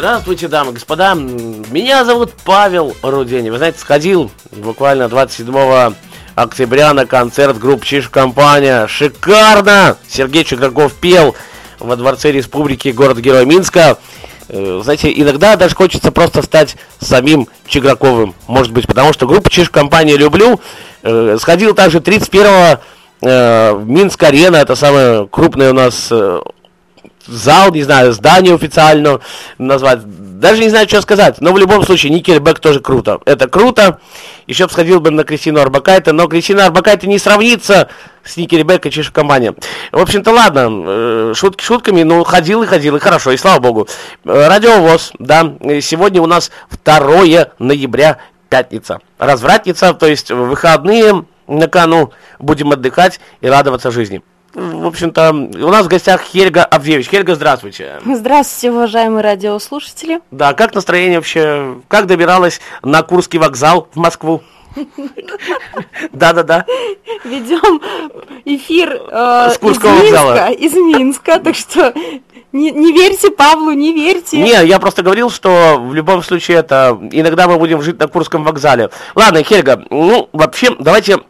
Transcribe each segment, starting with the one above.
Здравствуйте, дамы и господа. Меня зовут Павел Рудени. Вы знаете, сходил буквально 27 октября на концерт группы Чиж Компания. Шикарно! Сергей Чуграков пел во Дворце Республики города-героя Минска. Э, знаете, иногда даже хочется просто стать самим Чиграковым. Может быть, потому что группу Чиж Компания люблю. Э, сходил также 31 э, в Минск-арена. Это самая крупная у нас зал, не знаю, здание официально назвать. Даже не знаю, что сказать. Но в любом случае, Никельбек тоже круто. Это круто. Еще бы сходил бы на Кристину Арбакайте, но Кристина Арбакайте не сравнится с Никельбек и Чешек компания. В общем-то, ладно, э, шутки шутками, но ходил и ходил, и хорошо, и слава богу. Э, радиовоз, да, сегодня у нас 2 ноября, пятница. Развратница, то есть выходные на кону, будем отдыхать и радоваться жизни в общем-то, у нас в гостях Хельга Абдевич. Хельга, здравствуйте. Здравствуйте, уважаемые радиослушатели. Да, как настроение вообще? Как добиралась на Курский вокзал в Москву? Да-да-да. Ведем эфир э, из Минска, из Минска, так что не, не верьте Павлу, не верьте. Не, я просто говорил, что в любом случае это иногда мы будем жить на Курском вокзале. Ладно, Хельга, ну вообще давайте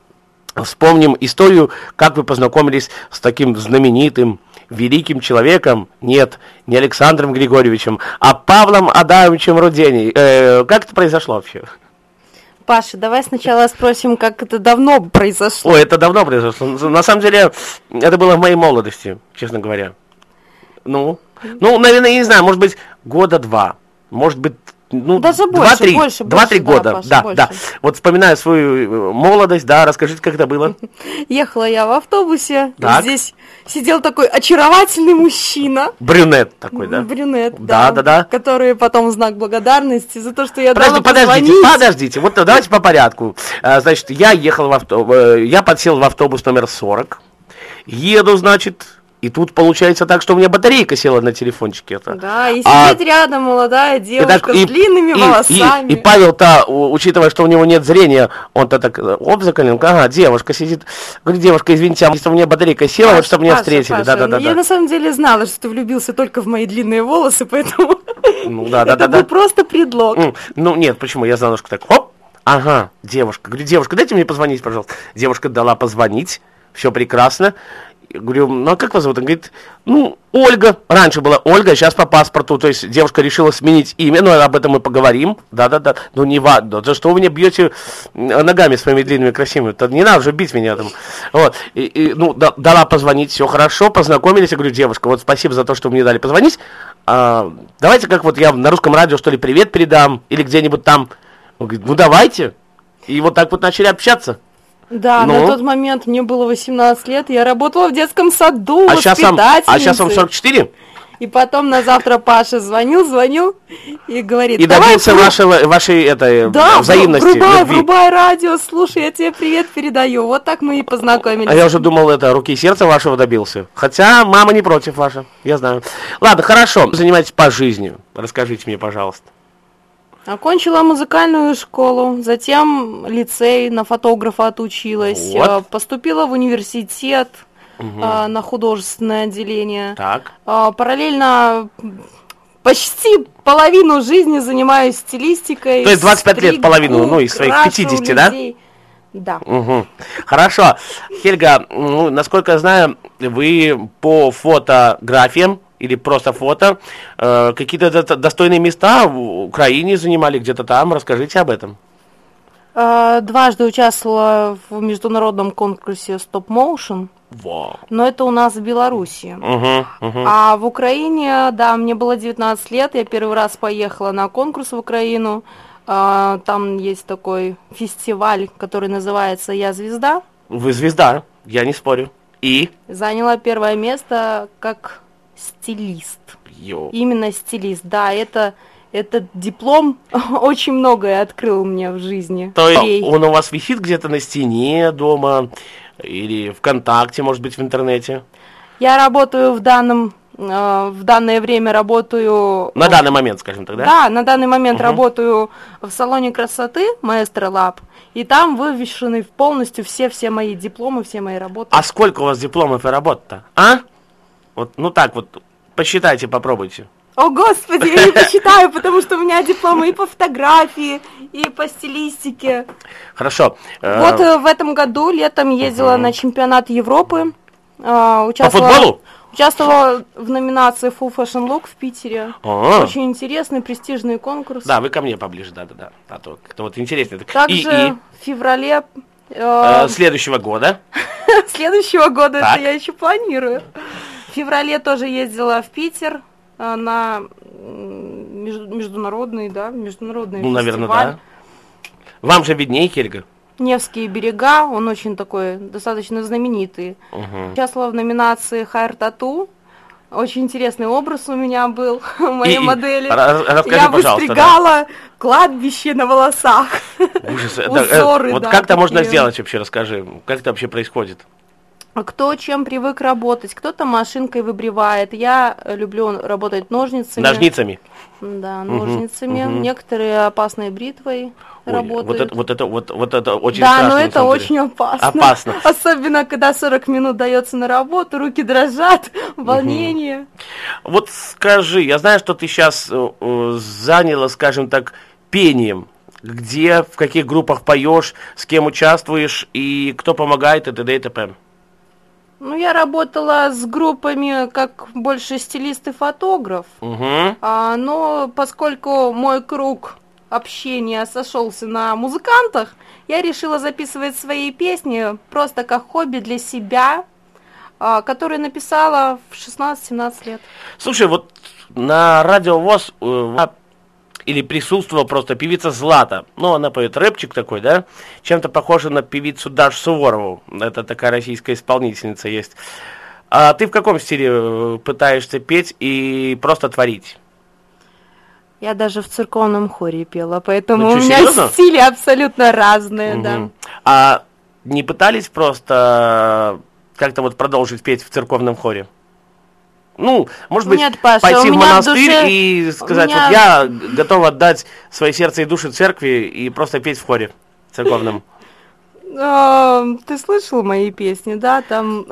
Вспомним историю, как вы познакомились с таким знаменитым, великим человеком, нет, не Александром Григорьевичем, а Павлом Адамовичем Руденей. Э, как это произошло вообще? Паша, давай сначала спросим, как это давно произошло. О, это давно произошло. На самом деле, это было в моей молодости, честно говоря. Ну, ну, наверное, я не знаю, может быть, года два, может быть, ну, Даже больше, 2-3, больше, 2-3 года, да, Паша, да, больше. да. Вот вспоминаю свою э, молодость, да, расскажите, как это было. Ехала я в автобусе, так. здесь сидел такой очаровательный мужчина. Брюнет такой, да? Брюнет, да, да, да, да. Который потом знак благодарности за то, что я Подожди, дала Подождите, позвонить. подождите, вот давайте по порядку. А, значит, я ехал в автобус, э, я подсел в автобус номер 40, еду, значит, и тут получается так, что у меня батарейка села на телефончике. Это. Да, и а сидит а, рядом молодая девушка и так, и, с длинными и, волосами. И, и Павел-то, учитывая, что у него нет зрения, он-то так, оп, закалил, ага, девушка сидит. Говорит, девушка, извините, а если у меня батарейка села, Паша, вот чтобы меня встретили. Паша, да, да, да, я да. на самом деле знала, что ты влюбился только в мои длинные волосы, поэтому ну, да, да, это да, был да. просто предлог. Ну нет, почему? Я знала, что так, хоп, ага, девушка. Говорю, девушка, дайте мне позвонить, пожалуйста. Девушка дала позвонить, все прекрасно. Я говорю, ну а как вас зовут? Он говорит, ну, Ольга. Раньше была Ольга, сейчас по паспорту. То есть девушка решила сменить имя, но об этом мы поговорим. Да-да-да. Ну не важно. За что вы меня бьете ногами своими длинными красивыми? Это не надо же бить меня там. Вот. И, и, ну, да, дала позвонить, все хорошо, познакомились. Я говорю, девушка, вот спасибо за то, что вы мне дали позвонить. А, давайте как вот я на русском радио, что ли, привет передам. Или где-нибудь там. Он говорит, ну давайте. И вот так вот начали общаться. Да, ну? на тот момент мне было 18 лет, я работала в детском саду, а сейчас вам, А сейчас вам 44? И потом на завтра Паша звонил, звонил и говорит... И добился вашего, вашей этой да, взаимности, врубай, любви. врубай радио, слушай, я тебе привет передаю. Вот так мы и познакомились. А я уже думал, это руки и сердца вашего добился. Хотя мама не против ваша, я знаю. Ладно, хорошо, занимайтесь по жизни. Расскажите мне, пожалуйста. Окончила музыкальную школу, затем лицей на фотографа отучилась, вот. Э, поступила в университет угу. на художественное отделение. Так. Э, параллельно почти половину жизни занимаюсь стилистикой. То есть 25 стригу, лет половину, ну, из своих 50, людей. да? Да. Угу. Хорошо. Хельга, ну, насколько я знаю, вы по фотографиям или просто фото. Э, какие-то достойные места в Украине занимали, где-то там. Расскажите об этом. Э, дважды участвовала в международном конкурсе Stop Motion. Wow. Но это у нас в Беларуси. Uh-huh, uh-huh. А в Украине, да, мне было 19 лет, я первый раз поехала на конкурс в Украину. Э, там есть такой фестиваль, который называется «Я звезда». Вы звезда, я не спорю. И? Заняла первое место как стилист. Йо. Именно стилист, да, это этот диплом очень многое открыл мне в жизни. То есть он у вас висит где-то на стене дома или ВКонтакте, может быть, в интернете? Я работаю в данном э, в данное время работаю... На данный момент, скажем так, да? Да, на данный момент угу. работаю в салоне красоты Маэстро Лаб, и там вывешены полностью все-все мои дипломы, все мои работы. А сколько у вас дипломов и работ-то, а? Вот, ну так вот, посчитайте, попробуйте. О, господи, я не посчитаю, потому что у меня дипломы и по фотографии, и по стилистике. Хорошо. Вот э, в этом году летом ездила на чемпионат Европы. Э. По футболу? Участвовала в номинации Full Fashion Look в Питере. А-а-а. Очень интересный, престижный конкурс. Да, вы ко мне поближе, да-да-да. А то как-то вот интересно. Также и, и... в феврале... Э, следующего года. Следующего года, это я еще планирую. В феврале тоже ездила в Питер Э, на международный, да, международный Ну, наверное, да. Вам же виднее, Хельга. Невские берега, он очень такой, достаточно знаменитый. Угу. Участвовала в номинации Хайр Тату. Очень интересный образ у меня был, моей и, модели. Расскажи, Я выстригала да. кладбище на волосах. Ужас. Узоры, вот да, как это можно сделать вообще, расскажи. Как это вообще происходит? Кто чем привык работать. Кто-то машинкой выбривает. Я люблю работать ножницами. Ножницами? Да, ножницами. Угу, угу. Некоторые опасной бритвой Ой, работают. Вот это, вот это, вот, вот это очень да, страшно. Да, но это очень опасно. Опасно. Особенно, когда 40 минут дается на работу, руки дрожат, волнение. Угу. Вот скажи, я знаю, что ты сейчас э, э, заняла, скажем так, пением где, в каких группах поешь, с кем участвуешь и кто помогает и т.д. и т.п. Ну, я работала с группами как больше стилист и фотограф. Угу. А, но поскольку мой круг общения сошелся на музыкантах, я решила записывать свои песни просто как хобби для себя, а, которые написала в 16-17 лет. Слушай, вот на радио ВОЗ э, или присутствовала просто певица Злата. Ну, она поет рэпчик такой, да? Чем-то похожа на певицу Дашу Суворову. Это такая российская исполнительница есть. А ты в каком стиле э, пытаешься петь и просто творить? Я даже в церковном хоре пела, поэтому ну, что, у меня серьезно? стили абсолютно разные, угу. да. А не пытались просто как-то вот продолжить петь в церковном хоре? Ну, может быть, Нет, Паша, пойти в монастырь душе... и сказать, меня... вот я готов отдать свое сердце и душу церкви и просто петь в хоре церковном. А, ты слышал мои песни, да? Там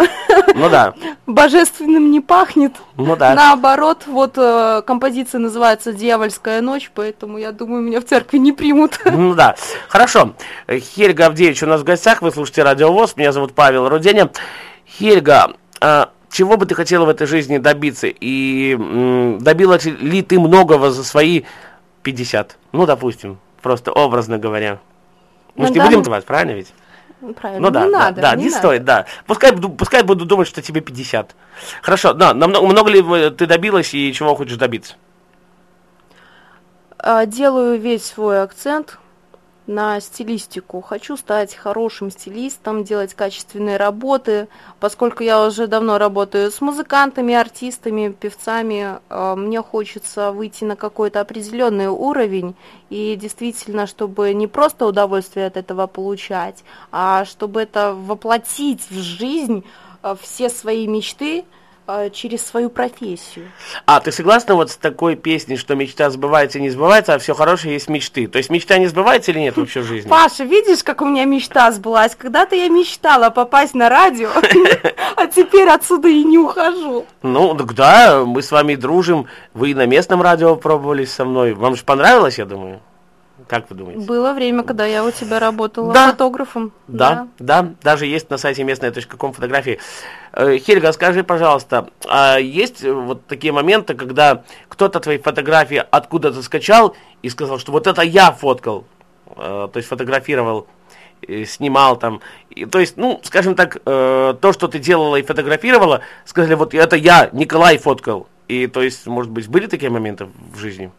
ну, да. божественным не пахнет. Ну да. Наоборот, вот э, композиция называется «Дьявольская ночь», поэтому я думаю, меня в церкви не примут. Ну да. Хорошо. Хельга Авдеевич у нас в гостях, вы слушаете Радио ВОЗ, меня зовут Павел Руденя. Хельга, а, чего бы ты хотела в этой жизни добиться? И добилась ли ты многого за свои 50? Ну, допустим, просто образно говоря. Мы ну, же не будем называть, правильно ведь? Ну, правильно, ну, да, не да, надо. Да, не, не надо. стоит, да. Пускай, пускай буду думать, что тебе 50. Хорошо, да, намного, много ли ты добилась и чего хочешь добиться? А, делаю весь свой акцент на стилистику. Хочу стать хорошим стилистом, делать качественные работы. Поскольку я уже давно работаю с музыкантами, артистами, певцами, э, мне хочется выйти на какой-то определенный уровень и действительно, чтобы не просто удовольствие от этого получать, а чтобы это воплотить в жизнь э, все свои мечты – через свою профессию. А ты согласна вот с такой песней, что мечта сбывается и не сбывается, а все хорошее есть мечты? То есть мечта не сбывается или нет вообще в жизни? Паша, видишь, как у меня мечта сбылась? Когда-то я мечтала попасть на радио, а теперь отсюда и не ухожу. Ну, да, мы с вами дружим. Вы на местном радио пробовали со мной. Вам же понравилось, я думаю? Как вы думаете? Было время, когда я у тебя работала да. фотографом. Да, да, да, даже есть на сайте местная.ком фотографии. Э, Хельга, скажи, пожалуйста, а есть вот такие моменты, когда кто-то твои фотографии откуда-то скачал и сказал, что вот это я фоткал, э, то есть фотографировал, снимал там, и, то есть, ну, скажем так, э, то, что ты делала и фотографировала, сказали, вот это я, Николай, фоткал. И, то есть, может быть, были такие моменты в жизни?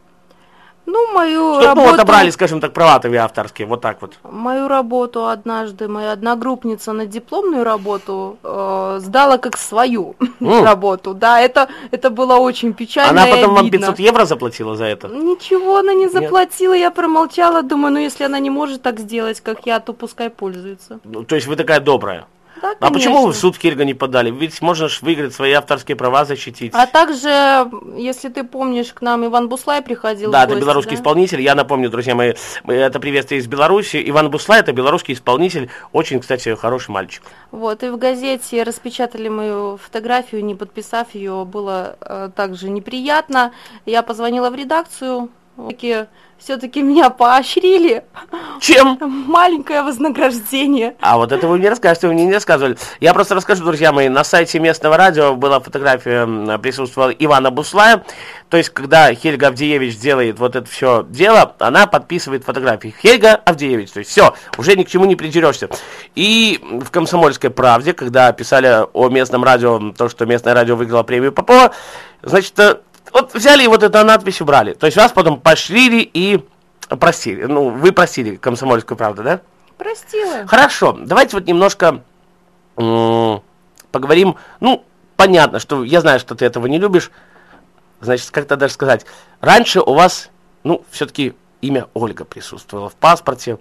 Ну, мою Чтобы работу... отобрали, скажем так, права твои авторские, вот так вот. Мою работу однажды моя одногруппница на дипломную работу э, сдала как свою mm. работу. Да, это, это было очень печально Она потом вам 500 евро заплатила за это? Ничего она не заплатила, Нет. я промолчала, думаю, ну если она не может так сделать, как я, то пускай пользуется. Ну, то есть вы такая добрая? Да, А почему вы в конечно. суд Хельга не подали? Ведь можно ж выиграть свои авторские права, защитить. А также, если ты помнишь, к нам Иван Буслай приходил Да, в это гости, белорусский да? исполнитель. Я напомню, друзья мои, это приветствие из Беларуси. Иван Буслай, это белорусский исполнитель. Очень, кстати, хороший мальчик. Вот, и в газете распечатали мою фотографию, не подписав ее, было э, также неприятно. Я позвонила в редакцию, все-таки меня поощрили. Чем? Маленькое вознаграждение. А вот это вы мне расскажете, вы мне не рассказывали. Я просто расскажу, друзья мои, на сайте местного радио была фотография, присутствовала Ивана Буслая. То есть, когда Хельга Авдеевич делает вот это все дело, она подписывает фотографии. Хельга Авдеевич, то есть все, уже ни к чему не придерешься. И в «Комсомольской правде», когда писали о местном радио, то, что местное радио выиграло премию Попова, значит, э, вот взяли и вот эту надпись убрали. То есть вас потом пошлили и простили. Ну, вы простили «Комсомольскую правду», да? Простила. Хорошо, давайте вот немножко поговорим. Ну, понятно, что я знаю, что ты этого не любишь. Значит, как-то даже сказать. Раньше у вас, ну, все-таки имя Ольга присутствовало в паспорте.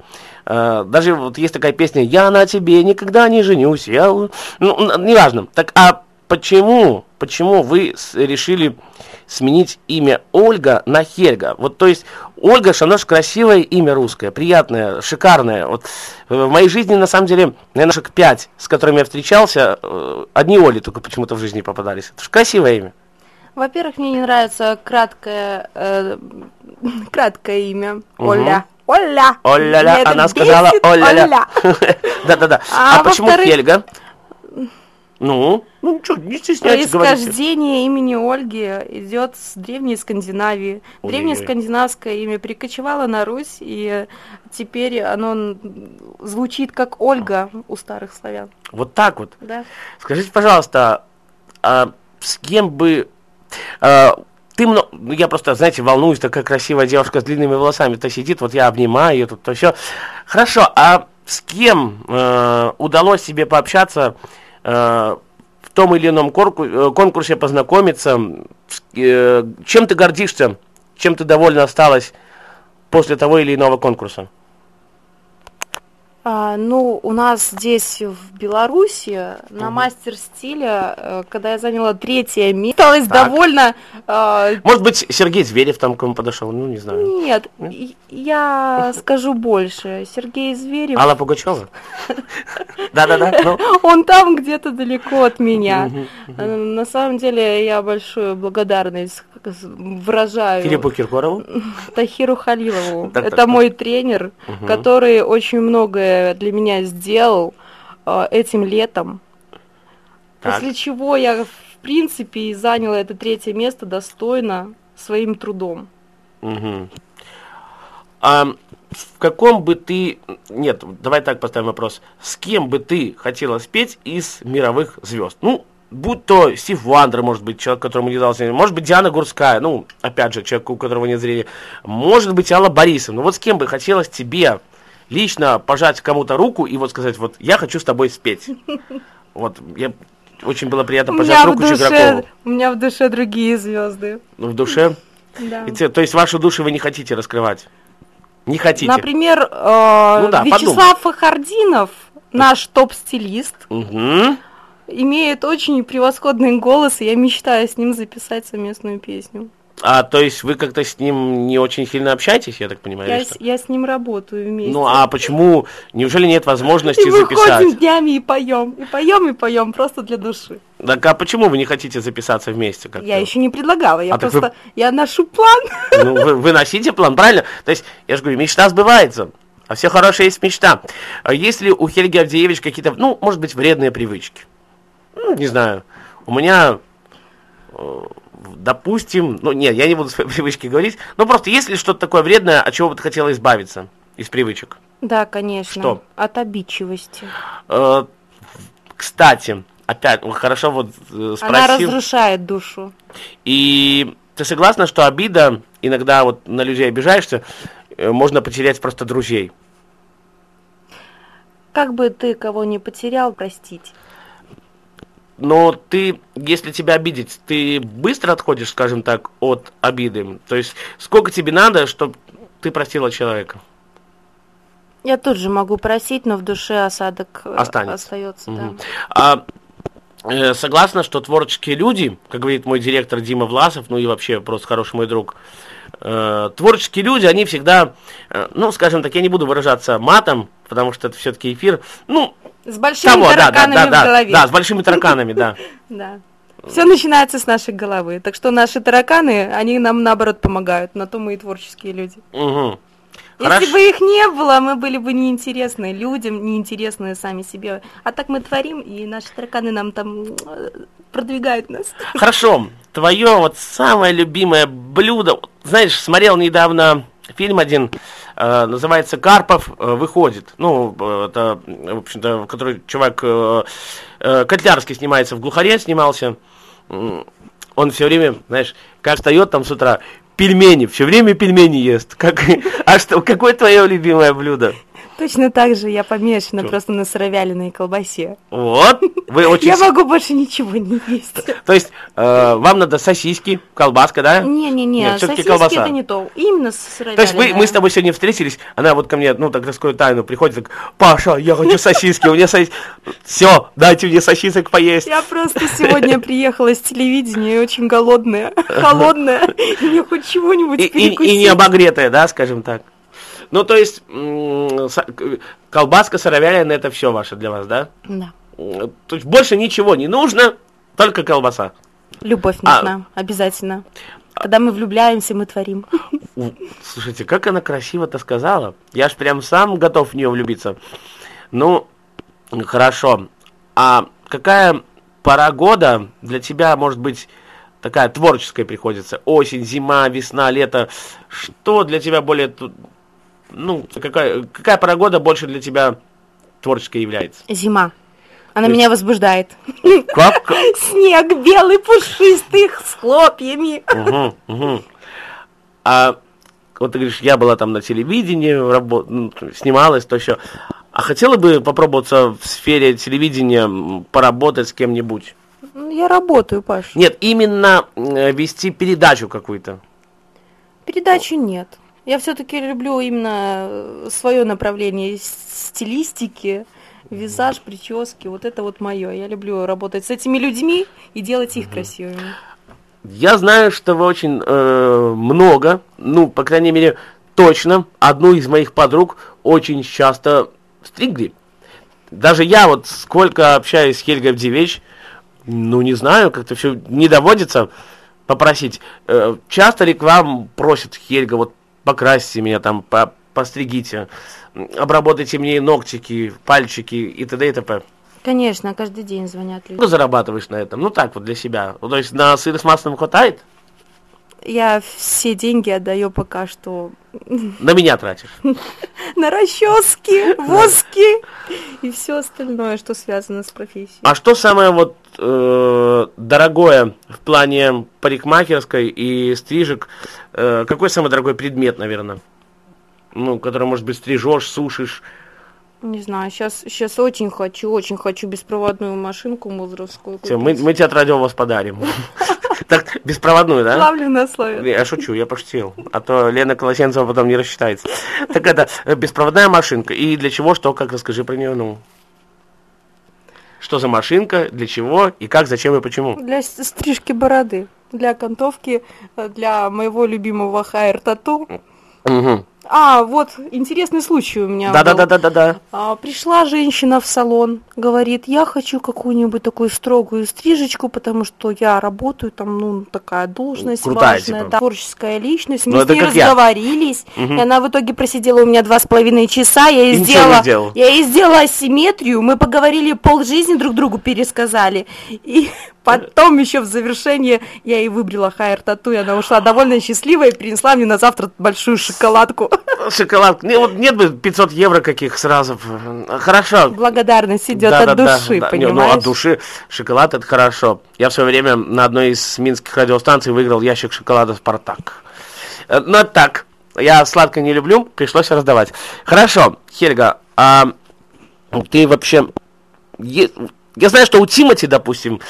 Э, даже вот есть такая песня «Я на тебе никогда не женюсь». Я... у-». Ну, неважно. Так, а почему, почему вы решили сменить имя Ольга на Хельга? Вот, то есть, Ольга, же красивое имя русское, приятное, шикарное. Вот, э, в моей жизни, на самом деле, наверное, шаг пять, с которыми я встречался, э, одни Оли только почему-то в жизни попадались. Это же красивое имя. Во-первых, мне не нравится краткое, э, краткое имя. Оля. Оля. Оля-ля, она бесит, сказала Оля-ля. Оля. Да-да-да. А А почему Хельга? Ну, ну что, не стесняйтесь, говорите. Происхождение имени Ольги идет с древней Скандинавии. Ой-ой-ой. Древнее скандинавское имя прикочевало на Русь, и теперь оно звучит как Ольга у старых славян. Вот так вот. Да? Скажите, пожалуйста, а с кем бы... а, ты мно- ну, я просто, знаете, волнуюсь, такая красивая девушка с длинными волосами-то сидит, вот я обнимаю ее тут, то все. Хорошо, а с кем э, удалось себе пообщаться э, в том или ином э, конкурсе, познакомиться? Э, чем ты гордишься? Чем ты довольна осталась после того или иного конкурса? А, ну, у нас здесь в Беларуси на мастер стиля, э, когда я заняла третье место, осталась Так. довольно... э, Может быть, Сергей Зверев там к вам подошел? Ну, не знаю. Нет, и- я скажу больше. Сергей Зверев, Алла Пугачева? Да-да-да. ну. он там где-то далеко от меня. Э, На самом деле я большую благодарность выражаю Филиппу Киркорову? Тахиру Халилову. Это мой тренер, который очень многое для меня сделал э, этим летом. Так. После чего я, в принципе, и заняла это третье место достойно своим трудом. Мгм. А в каком бы ты... Нет, давай так поставим вопрос. С кем бы ты хотела спеть из мировых звезд? Ну, будь то Стив Вандер, может быть, человек, которому не дался... Может быть, Диана Гурская, ну, опять же, человек, у которого нет зрения. Может быть, Алла Борисовна. Ну, вот с кем бы хотелось тебе лично пожать кому-то руку и вот сказать, вот, я хочу с тобой спеть. Вот, я... Очень было приятно пожать руку душе, Чигракову. у меня в душе другие звезды. Ну, в душе. Да. И то есть ваши души вы не хотите раскрывать? Не хотите? Например, э, Ну да, Вячеслав Фахардинов, наш топ-стилист, Мгм. имеет очень превосходный голос, и я мечтаю с ним записать совместную песню. А то есть вы как-то с ним не очень сильно общаетесь, я так понимаю? Я, с, я с ним работаю вместе. Ну а почему? Неужели нет возможности и записать? днями и поем, и поем, и поем, просто для души. Так а почему вы не хотите записаться вместе? как-то? Я еще не предлагала, я А просто, я ношу план. Ну, вы, вы носите план, правильно? То есть, я же говорю, мечта сбывается. А все хорошее есть мечта. А есть ли у Хельги Авдеевич какие-то, ну, может быть, вредные привычки? Ну, не знаю. У меня, э, допустим, ну, нет, я не буду свои привычки говорить, но просто есть ли что-то такое вредное, от чего бы ты хотела избавиться из привычек? Да, конечно. Что? От обидчивости. Э, кстати, опять, хорошо вот э, Она спросил. разрушает душу. И ты согласна, что обида, иногда вот на людей обижаешься, э, можно потерять просто друзей? Как бы ты кого не потерял, простить. Но ты, если тебя обидеть, ты быстро отходишь, скажем так, от обиды. То есть, сколько тебе надо, чтобы ты простила человека? Я тут же могу просить, но в душе осадок э, Останется. остается. Мгм. Да. А, э, согласна, что творческие люди, как говорит мой директор Дима Власов, ну и вообще просто хороший мой друг, э, творческие люди, они всегда, э, ну, скажем так, я не буду выражаться матом, потому что это все-таки эфир, ну, С большими того, да, да, тараканами да, в да, голове. да, с большими тараканами, да. Да. Все начинается с нашей головы. Так что наши тараканы, они нам наоборот помогают. На то мы и творческие люди. Если Хорошо. бы их не было, мы были бы неинтересны людям, неинтересны сами себе. А так мы творим, и наши тараканы нам там э, продвигают нас. Хорошо, твое вот самое любимое блюдо. Знаешь, смотрел недавно фильм один, э, называется «Карпов э, выходит». Ну, э, это, в общем-то, который чувак Котлярский снимается, в «Глухаре» снимался. Он все время, знаешь, как встает там с утра, пельмени, все время пельмени ест. Как, а что, какое твое любимое блюдо? Точно так же я помешана Чё? просто на сыровяленой колбасе. Вот, вы очень... Я могу больше ничего не есть. То есть, э, вам надо сосиски, колбаска, да? Не-не-не, сосиски колбаса. это не то. Именно То сыровяленая. есть мы, мы с тобой сегодня встретились, она вот ко мне, ну, так раскрою тайну, приходит, так, Паша, я хочу сосиски, у меня сосиски. Все, дайте мне сосисок поесть. Я просто сегодня приехала с телевидения очень голодная, холодная. Мне хоть чего-нибудь и- перекусить. и не обогретая, да, скажем так. Ну, то есть, колбаска, сыровяленая, это все ваше для вас, да? Да. То есть больше ничего не нужно, только колбаса. Любовь А. нужна, обязательно. Когда мы влюбляемся, мы творим. Слушайте, как она красиво-то сказала. Я ж прям сам готов в нее влюбиться. Ну, хорошо. А какая пора года для тебя может быть такая творческая приходится? Осень, зима, весна, лето. Что для тебя более... Ну, какая, какая пора года больше для тебя творческой является? Зима. Она есть- меня возбуждает. Как? Снег белый, пушистый, с хлопьями. Мгм, мгм. А вот ты говоришь, я была там на телевидении, рабо- ну, снималась, то еще. А хотела бы попробоваться в сфере телевидения поработать с кем-нибудь? Ну, Я работаю, Паш. Нет, именно э, вести передачу какую-то. Передачи нет. Я все-таки люблю именно свое направление стилистики, визаж, прически. Вот это вот мое. Я люблю работать с этими людьми и делать их красивыми. Я знаю, что вы очень э, много, ну, по крайней мере, точно, одну из моих подруг очень часто стригли. Даже я вот сколько общаюсь с Хельгой Авдевич, ну, не знаю, как-то все не доводится попросить. Э, часто ли к вам просят, Хельга, вот покрасьте меня там, по- постригите, обработайте мне ногтики, пальчики и т.д. и т.п. Конечно, каждый день звонят люди. Сколько зарабатываешь на этом? Ну, так вот, для себя. Ну, То есть на сыр с маслом хватает? Я все деньги отдаю пока что На меня тратишь. на расчески, воски и все остальное, что связано с профессией. А что самое вот э, дорогое в плане парикмахерской и стрижек? Э, какой самый дорогой предмет, наверное? Ну, который, может быть, стрижешь, сушишь. Не знаю, сейчас, сейчас очень хочу, очень хочу беспроводную машинку музровскую. Все, мы, мы тебе от радио вас подарим. Так, беспроводную, да? Ловлю на слове. Я шучу, я пошутил. А то Лена Колосенцева потом не рассчитается. Так это, э, беспроводная машинка. И для чего, что, как, расскажи про нее, ну. Что за машинка, для чего, и как, зачем и почему? Для стрижки бороды, для окантовки, э, для моего любимого хайр тату. А, вот интересный случай у меня был. Да-да-да-да-да. А, пришла женщина в салон, говорит, я хочу какую-нибудь такую строгую стрижечку, потому что я работаю, там, ну, такая должность Крутая, важная, типа. да, творческая личность. Мы Ну, с ней я. разговорились, Мгм. и она в итоге просидела у меня два с половиной часа, я ей И сделала, сделал. я ей сделала асимметрию, мы поговорили пол жизни друг другу пересказали, и потом еще в завершение я ей выбрила хайр тату, и она ушла довольно счастливая и принесла мне на завтра большую шоколадку. Шоколад. Не, вот нет бы 500 евро каких сразу. Хорошо. Благодарность идет Да, от да, души, да. Не, понимаешь? ну, от души шоколад это хорошо. Я в свое время на одной из минских радиостанций выиграл ящик шоколада «Спартак». Э, Ну, это так. Я сладкое не люблю, пришлось раздавать. Хорошо, Хельга, а ты вообще... Я знаю, что у Тимати, допустим,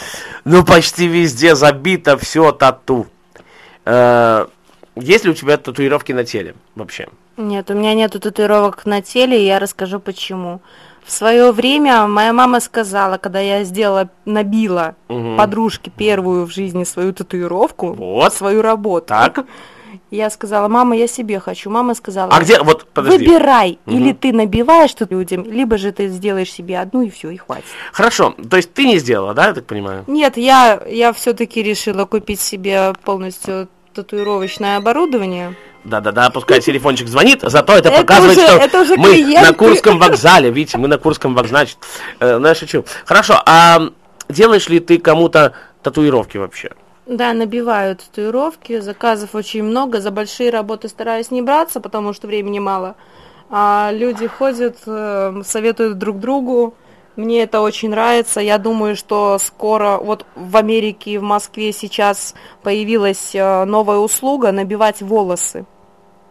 ну, почти везде забито все тату. Э, Есть ли у тебя татуировки на теле вообще? Нет, у меня нету татуировок на теле, и я расскажу почему. В свое время моя мама сказала, когда я сделала, набила угу. подружке первую в жизни свою татуировку, вот. свою работу. Так. Я сказала, мама, я себе хочу. Мама сказала, а где, вот, подожди. выбирай, угу. или ты набиваешь тут людям, либо же ты сделаешь себе одну и все, и хватит. Хорошо, то есть ты не сделала, да, я так понимаю? Нет, я, я все-таки решила купить себе полностью татуировочное оборудование. Да-да-да, пускай телефончик звонит, зато это, это показывает, уже, что это уже мы клиенты. на Курском вокзале, видите, мы на Курском вокзале, значит, э, ну я шучу. Хорошо, а делаешь ли ты кому-то татуировки вообще? Да, набиваю татуировки, заказов очень много, за большие работы стараюсь не браться, потому что времени мало. А люди ходят, э, советуют друг другу, мне это очень нравится. Я думаю, что скоро, вот в Америке и в Москве сейчас появилась э, новая услуга набивать волосы.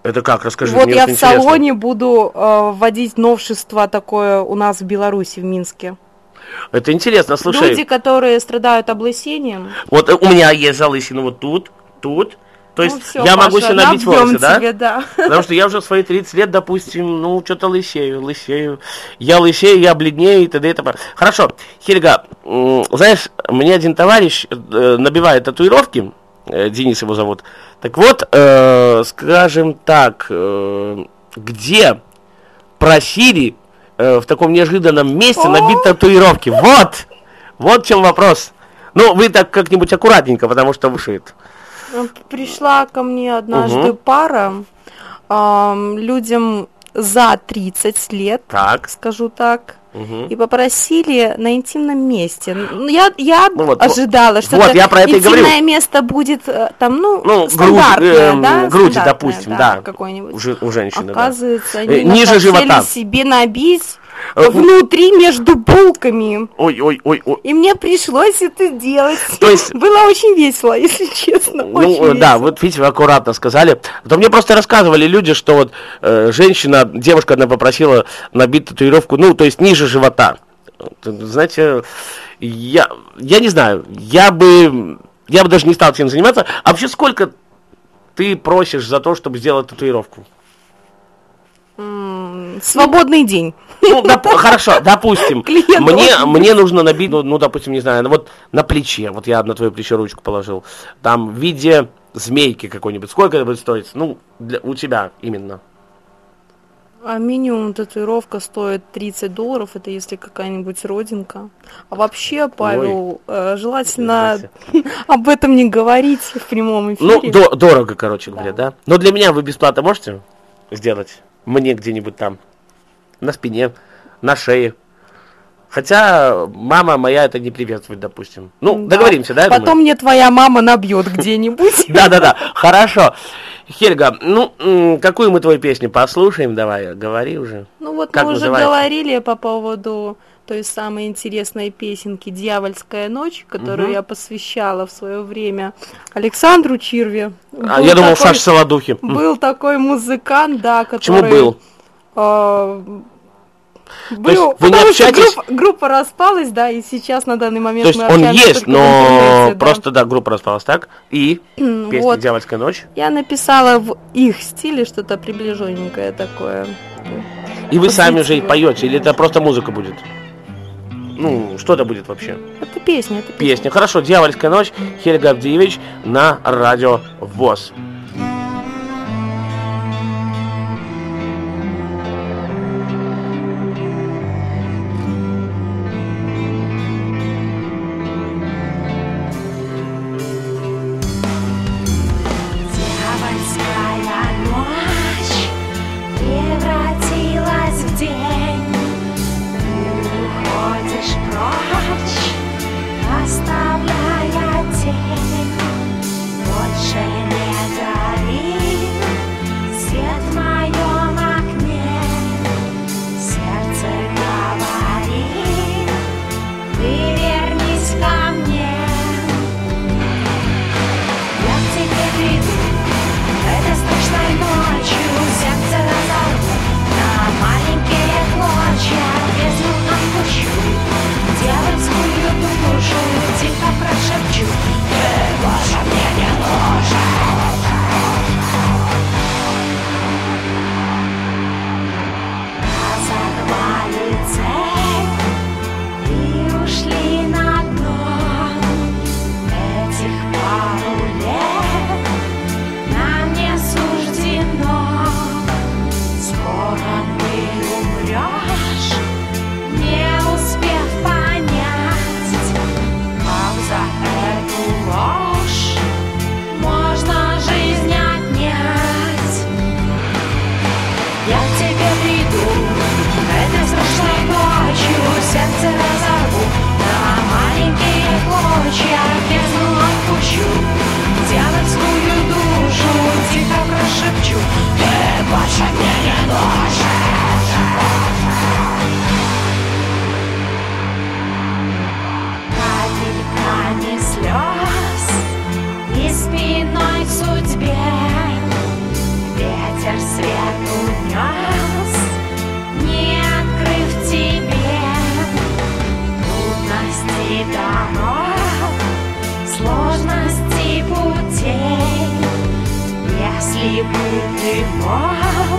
Это как? Расскажи. Вот я в интересно. салоне буду э, вводить новшество такое у нас в Беларуси, в Минске. Это интересно, слушай. Люди, которые страдают облысением. Вот у меня есть залысина вот тут, тут, то есть ну, все, я Паша, могу себе набить волосы, да? Тебе, да? Потому что я уже в свои 30 лет, допустим, ну, что-то лысею, лысею. Я лысею, я бледнею и т.д. и т.п. Хорошо, Хельга, знаешь, мне один товарищ э, набивает татуировки, э, Денис его зовут. Так вот, э, скажем так, э, где просили э, в таком неожиданном месте набить татуировки? Вот! Вот в чем вопрос. Ну, вы так как-нибудь аккуратненько, потому что вышит. Пришла ко мне однажды угу. пара, э, людям за 30 лет, так. скажу так, угу. и попросили на интимном месте. Ну, я, я ну, вот, ожидала, что вот, я про это интимное говорю. место будет э, там, ну, ну стандартное, грудь, э, да? Грудь, допустим, да, да какой-нибудь. У, у женщины, Оказывается, да. они Ниже живота. себе набить Э, внутри между булками. Ой, ой, ой, ой. И мне пришлось это делать. То есть... Было очень весело, если честно. Ну, очень весело. да, вот видите, вы аккуратно сказали. А то мне просто рассказывали люди, что вот э, женщина, девушка, она попросила набить татуировку, ну, то есть ниже живота. Знаете, я, я не знаю, я бы, я бы даже не стал этим заниматься. А вообще сколько ты просишь за то, чтобы сделать татуировку? Свободный день. Ну, доп, хорошо, допустим. мне, мне нужно набить, ну, ну, допустим, не знаю, ну, вот на плече, вот я на твое плечо ручку положил, там в виде змейки какой-нибудь. Сколько это будет стоить? Ну, для, у тебя именно. А минимум татуировка стоит 30 долларов, это если какая-нибудь родинка. А вообще, Павел, э, желательно об этом не говорить в прямом эфире. Ну, до дорого, короче говоря, да. Но для меня вы бесплатно можете сделать? Мне где-нибудь там на спине, на шее. Хотя мама моя это не приветствует, допустим. Ну, да. договоримся, да? Потом думаю? мне твоя мама набьет где-нибудь. Да-да-да, хорошо. Хельга, ну, какую мы твою песню послушаем? Давай, говори уже. Ну вот мы уже говорили по поводу той самой интересной песенки «Дьявольская ночь», которую я посвящала в свое время Александру Чирве. А я думал, Саш Солодухи. Был такой музыкант, да, который... Почему был? А, был, вы не общаетесь... группа, группа распалась, да, и сейчас на данный момент То есть он есть, но просто, да. да, группа распалась, так? И песня вот. «Дьявольская ночь». Я написала в их стиле что-то приближенненькое такое. И вы сами уже и поете, или это просто музыка будет? Ну, что это будет вообще? Это песня, это песня. Песня. Хорошо, «Дьявольская ночь», Хельга Авдеевич на радио ВОЗ. больше мне не нужен liebende Maus.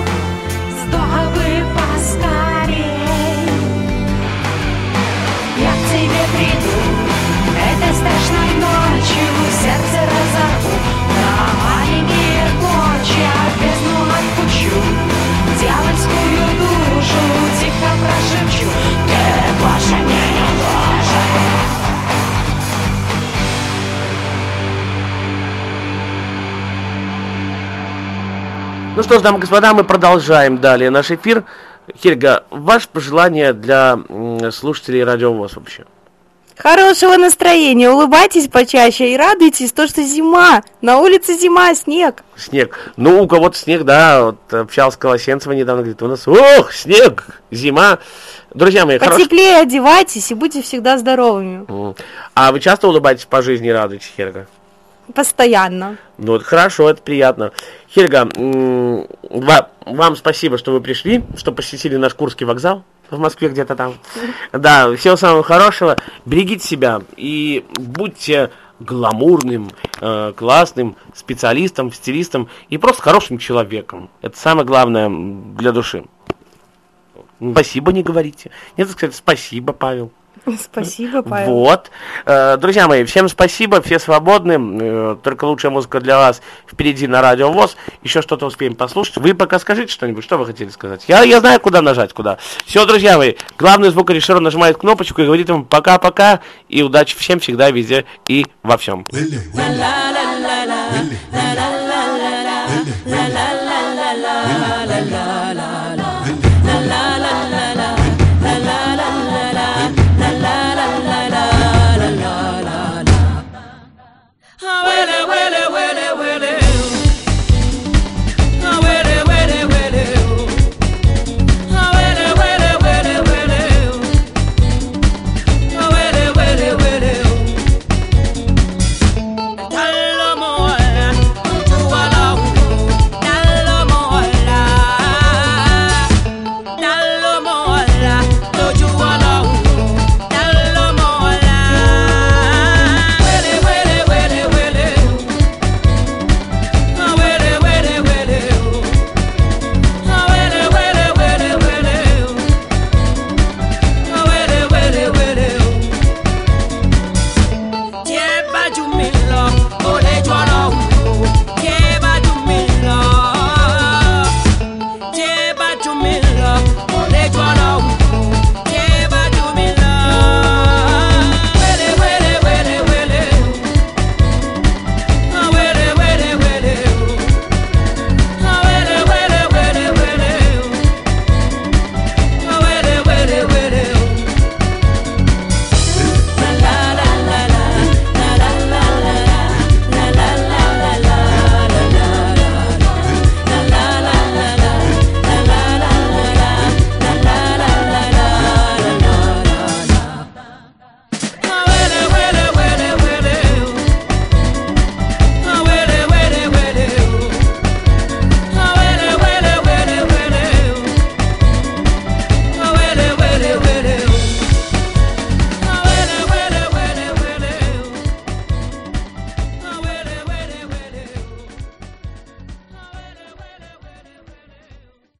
Ну что ж, дамы и господа, мы продолжаем далее наш эфир. Хельга, ваше пожелание для слушателей Радио ВОЗ вообще? Хорошего настроения, улыбайтесь почаще и радуйтесь, то, что зима, на улице зима, снег. Снег. Ну, у кого-то снег, да, вот общался с Колосенцева недавно, говорит, у нас, ох, снег, зима. Друзья мои, Потеплее хорош... одевайтесь и будьте всегда здоровыми. А вы часто улыбаетесь по жизни и радуетесь, Хельга? Постоянно. Ну, вот хорошо, это приятно. Хельга, вам спасибо, что вы пришли, что посетили наш Курский вокзал в Москве где-то там. Да, всего самого хорошего. Берегите себя и будьте гламурным, э, классным специалистом, стилистом и просто хорошим человеком. Это самое главное для души. Спасибо не говорите. Нет, сказать спасибо, Павел. Спасибо, Павел. Вот. Э, друзья мои, всем спасибо, все свободны. Э, только лучшая музыка для вас впереди на Радио ВОЗ. Еще что-то успеем послушать. Вы пока скажите что-нибудь, что вы хотели сказать. Я, я знаю, куда нажать, куда. Все, друзья мои, главный звукорежиссер нажимает кнопочку и говорит вам пока-пока. И удачи всем всегда, везде и во всем. jù